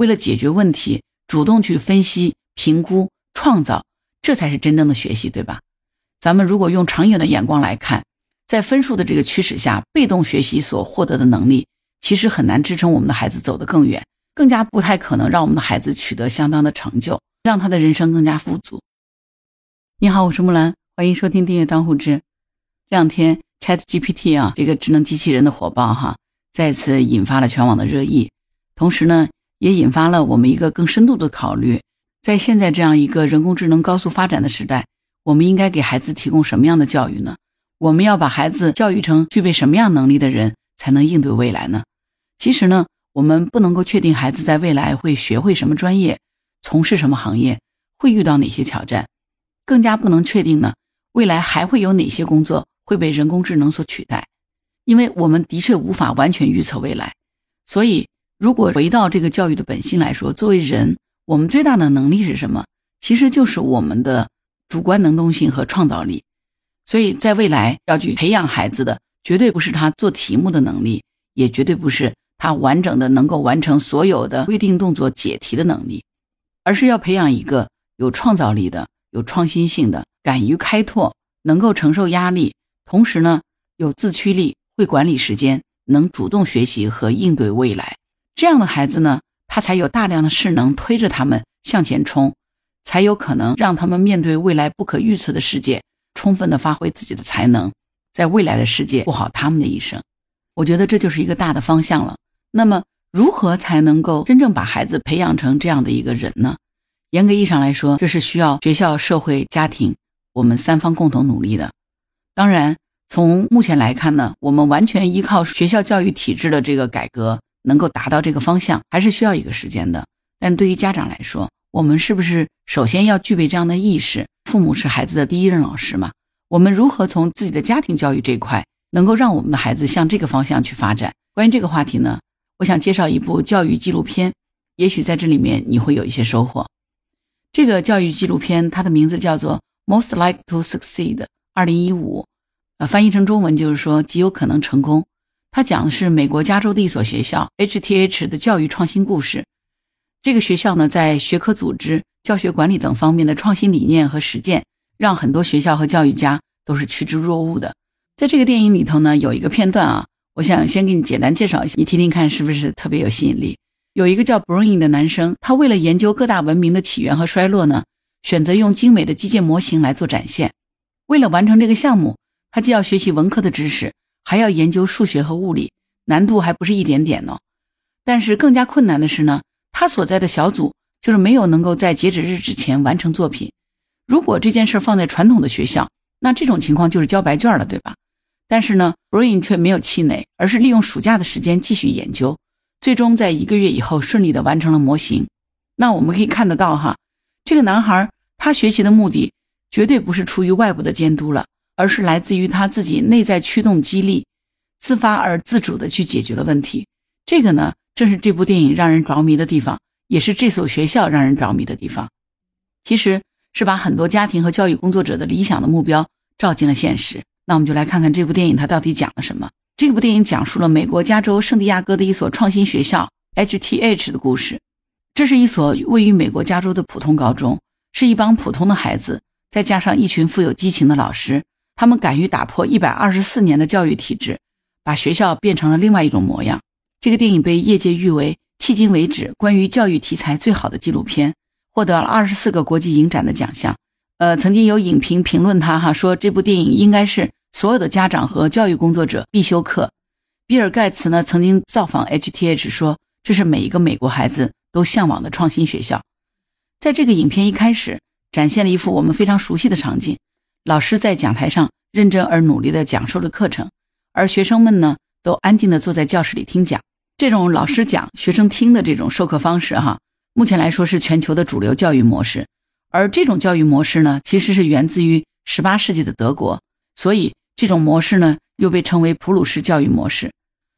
为了解决问题，主动去分析、评估、创造，这才是真正的学习，对吧？咱们如果用长远的眼光来看，在分数的这个驱使下，被动学习所获得的能力，其实很难支撑我们的孩子走得更远，更加不太可能让我们的孩子取得相当的成就，让他的人生更加富足。你好，我是木兰，欢迎收听订阅当户知。这两天 Chat GPT 啊，这个智能机器人的火爆哈，再次引发了全网的热议，同时呢，也引发了我们一个更深度的考虑，在现在这样一个人工智能高速发展的时代。我们应该给孩子提供什么样的教育呢？我们要把孩子教育成具备什么样能力的人，才能应对未来呢？其实呢，我们不能够确定孩子在未来会学会什么专业，从事什么行业，会遇到哪些挑战，更加不能确定呢，未来还会有哪些工作会被人工智能所取代，因为我们的确无法完全预测未来。所以，如果回到这个教育的本心来说，作为人，我们最大的能力是什么？其实就是我们的。主观能动性和创造力，所以在未来要去培养孩子的，绝对不是他做题目的能力，也绝对不是他完整的能够完成所有的规定动作解题的能力，而是要培养一个有创造力的、有创新性的、敢于开拓、能够承受压力，同时呢有自驱力、会管理时间、能主动学习和应对未来这样的孩子呢，他才有大量的势能推着他们向前冲。才有可能让他们面对未来不可预测的世界，充分的发挥自己的才能，在未来的世界过好他们的一生。我觉得这就是一个大的方向了。那么，如何才能够真正把孩子培养成这样的一个人呢？严格意义上来说，这是需要学校、社会、家庭我们三方共同努力的。当然，从目前来看呢，我们完全依靠学校教育体制的这个改革，能够达到这个方向，还是需要一个时间的。但对于家长来说，我们是不是首先要具备这样的意识？父母是孩子的第一任老师嘛？我们如何从自己的家庭教育这块，能够让我们的孩子向这个方向去发展？关于这个话题呢，我想介绍一部教育纪录片，也许在这里面你会有一些收获。这个教育纪录片它的名字叫做《Most Like to Succeed》，二零一五，呃，翻译成中文就是说极有可能成功。他讲的是美国加州的一所学校 HTH 的教育创新故事。这个学校呢，在学科组织、教学管理等方面的创新理念和实践，让很多学校和教育家都是趋之若鹜的。在这个电影里头呢，有一个片段啊，我想先给你简单介绍一下，你听听看是不是特别有吸引力。有一个叫 Brian 的男生，他为了研究各大文明的起源和衰落呢，选择用精美的机械模型来做展现。为了完成这个项目，他既要学习文科的知识，还要研究数学和物理，难度还不是一点点呢。但是更加困难的是呢。他所在的小组就是没有能够在截止日之前完成作品。如果这件事放在传统的学校，那这种情况就是交白卷了，对吧？但是呢，Brain 却没有气馁，而是利用暑假的时间继续研究，最终在一个月以后顺利的完成了模型。那我们可以看得到，哈，这个男孩他学习的目的绝对不是出于外部的监督了，而是来自于他自己内在驱动激励，自发而自主的去解决了问题。这个呢？正是这部电影让人着迷的地方，也是这所学校让人着迷的地方。其实是把很多家庭和教育工作者的理想的目标照进了现实。那我们就来看看这部电影它到底讲了什么。这部电影讲述了美国加州圣地亚哥的一所创新学校 HTH 的故事。这是一所位于美国加州的普通高中，是一帮普通的孩子，再加上一群富有激情的老师，他们敢于打破一百二十四年的教育体制，把学校变成了另外一种模样。这个电影被业界誉为迄今为止关于教育题材最好的纪录片，获得了二十四个国际影展的奖项。呃，曾经有影评评论他哈说，这部电影应该是所有的家长和教育工作者必修课。比尔盖茨呢曾经造访 HTH 说，这是每一个美国孩子都向往的创新学校。在这个影片一开始，展现了一幅我们非常熟悉的场景：老师在讲台上认真而努力地讲授着课程，而学生们呢都安静地坐在教室里听讲。这种老师讲、学生听的这种授课方式，哈，目前来说是全球的主流教育模式。而这种教育模式呢，其实是源自于十八世纪的德国，所以这种模式呢，又被称为普鲁士教育模式。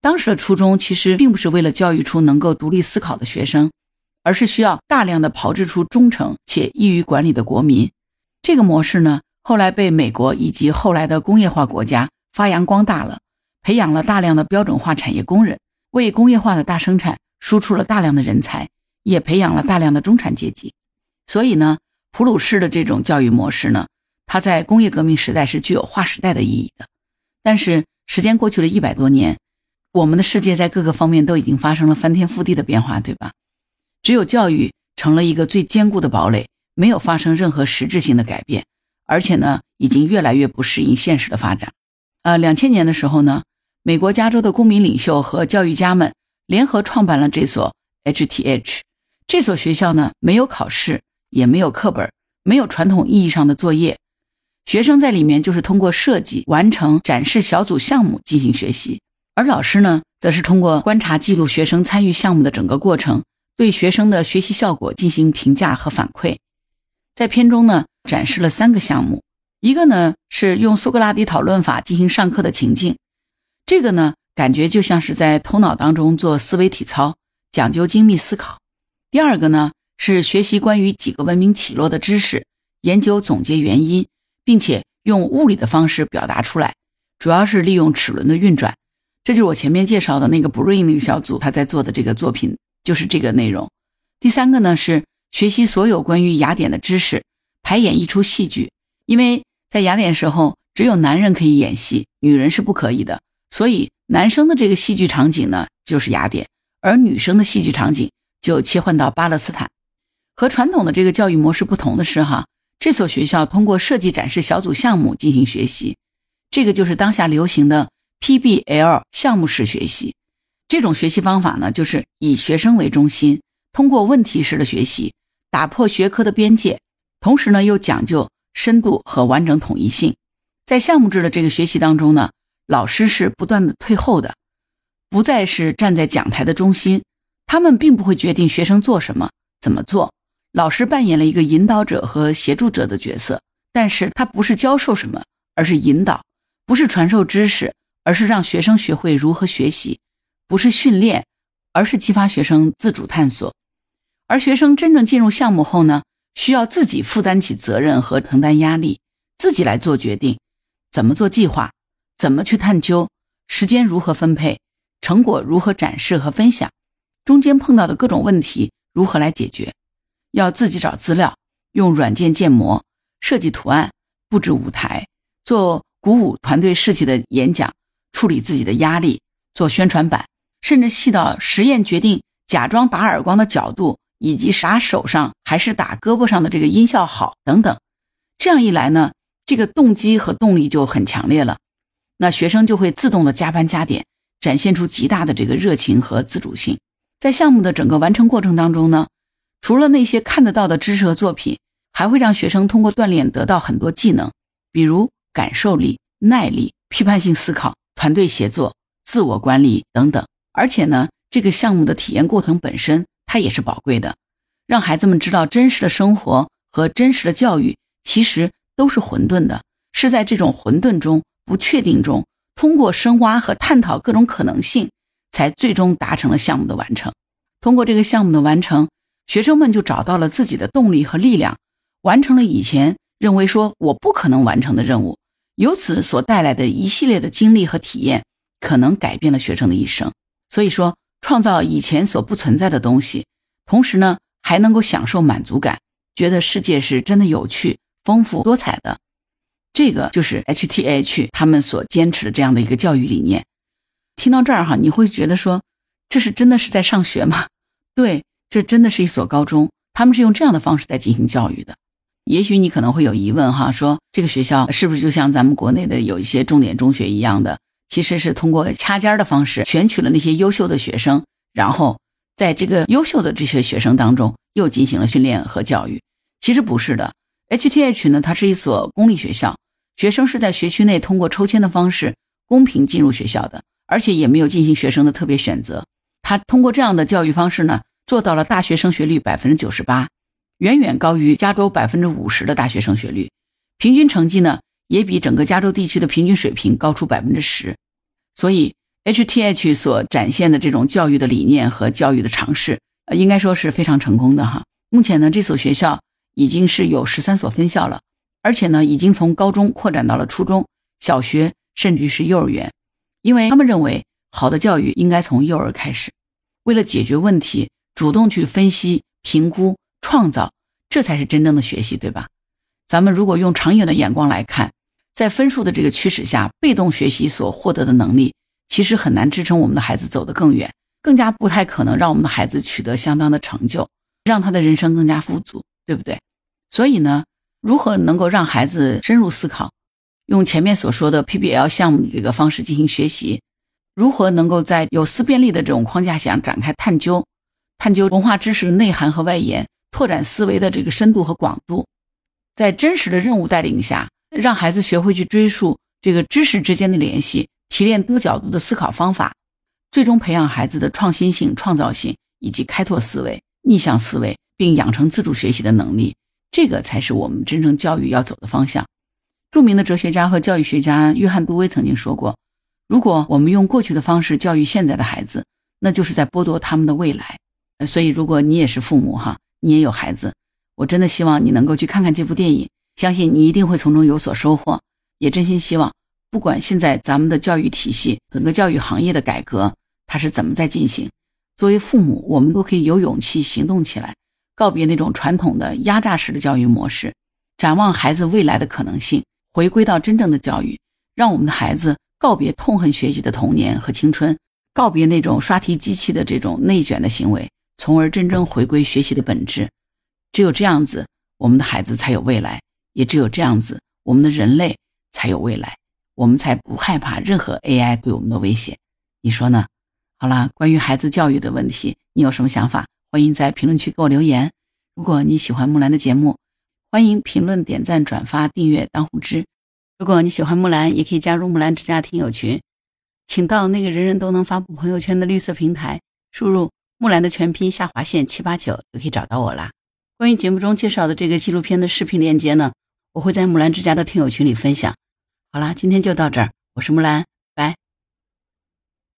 当时的初衷其实并不是为了教育出能够独立思考的学生，而是需要大量的炮制出忠诚且易于管理的国民。这个模式呢，后来被美国以及后来的工业化国家发扬光大了，培养了大量的标准化产业工人。为工业化的大生产输出了大量的人才，也培养了大量的中产阶级。所以呢，普鲁士的这种教育模式呢，它在工业革命时代是具有划时代的意义的。但是时间过去了一百多年，我们的世界在各个方面都已经发生了翻天覆地的变化，对吧？只有教育成了一个最坚固的堡垒，没有发生任何实质性的改变，而且呢，已经越来越不适应现实的发展。呃，两千年的时候呢，美国加州的公民领袖和教育家们联合创办了这所 HTH。这所学校呢，没有考试，也没有课本，没有传统意义上的作业。学生在里面就是通过设计、完成、展示小组项目进行学习，而老师呢，则是通过观察、记录学生参与项目的整个过程，对学生的学习效果进行评价和反馈。在片中呢，展示了三个项目，一个呢是用苏格拉底讨论法进行上课的情境，这个呢感觉就像是在头脑当中做思维体操，讲究精密思考。第二个呢是学习关于几个文明起落的知识，研究总结原因。并且用物理的方式表达出来，主要是利用齿轮的运转。这就是我前面介绍的那个 Brain 那个小组他在做的这个作品，就是这个内容。第三个呢是学习所有关于雅典的知识，排演一出戏剧。因为在雅典时候，只有男人可以演戏，女人是不可以的。所以男生的这个戏剧场景呢就是雅典，而女生的戏剧场景就切换到巴勒斯坦。和传统的这个教育模式不同的是，哈。这所学校通过设计展示小组项目进行学习，这个就是当下流行的 PBL 项目式学习。这种学习方法呢，就是以学生为中心，通过问题式的学习，打破学科的边界，同时呢又讲究深度和完整统一性。在项目制的这个学习当中呢，老师是不断的退后的，不再是站在讲台的中心，他们并不会决定学生做什么、怎么做。老师扮演了一个引导者和协助者的角色，但是他不是教授什么，而是引导；不是传授知识，而是让学生学会如何学习；不是训练，而是激发学生自主探索。而学生真正进入项目后呢，需要自己负担起责任和承担压力，自己来做决定，怎么做计划，怎么去探究，时间如何分配，成果如何展示和分享，中间碰到的各种问题如何来解决。要自己找资料，用软件建模、设计图案、布置舞台、做鼓舞团队士气的演讲、处理自己的压力、做宣传板，甚至细到实验决定假装打耳光的角度，以及打手上还是打胳膊上的这个音效好等等。这样一来呢，这个动机和动力就很强烈了，那学生就会自动的加班加点，展现出极大的这个热情和自主性。在项目的整个完成过程当中呢。除了那些看得到的知识和作品，还会让学生通过锻炼得到很多技能，比如感受力、耐力、批判性思考、团队协作、自我管理等等。而且呢，这个项目的体验过程本身它也是宝贵的，让孩子们知道真实的生活和真实的教育其实都是混沌的，是在这种混沌中、不确定中，通过深挖和探讨各种可能性，才最终达成了项目的完成。通过这个项目的完成。学生们就找到了自己的动力和力量，完成了以前认为说我不可能完成的任务，由此所带来的一系列的经历和体验，可能改变了学生的一生。所以说，创造以前所不存在的东西，同时呢，还能够享受满足感，觉得世界是真的有趣、丰富多彩的。这个就是 HTH 他们所坚持的这样的一个教育理念。听到这儿哈，你会觉得说，这是真的是在上学吗？对。这真的是一所高中，他们是用这样的方式在进行教育的。也许你可能会有疑问哈，说这个学校是不是就像咱们国内的有一些重点中学一样的，其实是通过掐尖儿的方式选取了那些优秀的学生，然后在这个优秀的这些学生当中又进行了训练和教育。其实不是的，HTH 呢，它是一所公立学校，学生是在学区内通过抽签的方式公平进入学校的，而且也没有进行学生的特别选择。他通过这样的教育方式呢。做到了大学升学率百分之九十八，远远高于加州百分之五十的大学升学率，平均成绩呢也比整个加州地区的平均水平高出百分之十。所以，HTH 所展现的这种教育的理念和教育的尝试，呃，应该说是非常成功的哈。目前呢，这所学校已经是有十三所分校了，而且呢，已经从高中扩展到了初中小学，甚至是幼儿园，因为他们认为好的教育应该从幼儿开始。为了解决问题。主动去分析、评估、创造，这才是真正的学习，对吧？咱们如果用长远的眼光来看，在分数的这个驱使下，被动学习所获得的能力，其实很难支撑我们的孩子走得更远，更加不太可能让我们的孩子取得相当的成就，让他的人生更加富足，对不对？所以呢，如何能够让孩子深入思考，用前面所说的 PBL 项目这个方式进行学习？如何能够在有思辨力的这种框架下展开探究，探究文化知识的内涵和外延，拓展思维的这个深度和广度，在真实的任务带领下，让孩子学会去追溯这个知识之间的联系，提炼多角度的思考方法，最终培养孩子的创新性、创造性以及开拓思维、逆向思维，并养成自主学习的能力。这个才是我们真正教育要走的方向。著名的哲学家和教育学家约翰·杜威曾经说过。如果我们用过去的方式教育现在的孩子，那就是在剥夺他们的未来。所以，如果你也是父母哈，你也有孩子，我真的希望你能够去看看这部电影，相信你一定会从中有所收获。也真心希望，不管现在咱们的教育体系、整个教育行业的改革它是怎么在进行，作为父母，我们都可以有勇气行动起来，告别那种传统的压榨式的教育模式，展望孩子未来的可能性，回归到真正的教育，让我们的孩子。告别痛恨学习的童年和青春，告别那种刷题机器的这种内卷的行为，从而真正回归学习的本质。只有这样子，我们的孩子才有未来；也只有这样子，我们的人类才有未来。我们才不害怕任何 AI 对我们的威胁。你说呢？好了，关于孩子教育的问题，你有什么想法？欢迎在评论区给我留言。如果你喜欢木兰的节目，欢迎评论、点赞、转发、订阅、当护知。如果你喜欢木兰，也可以加入木兰之家听友群，请到那个人人都能发布朋友圈的绿色平台，输入木兰的全拼下划线七八九就可以找到我啦。关于节目中介绍的这个纪录片的视频链接呢，我会在木兰之家的听友群里分享。好啦，今天就到这儿，我是木兰，拜。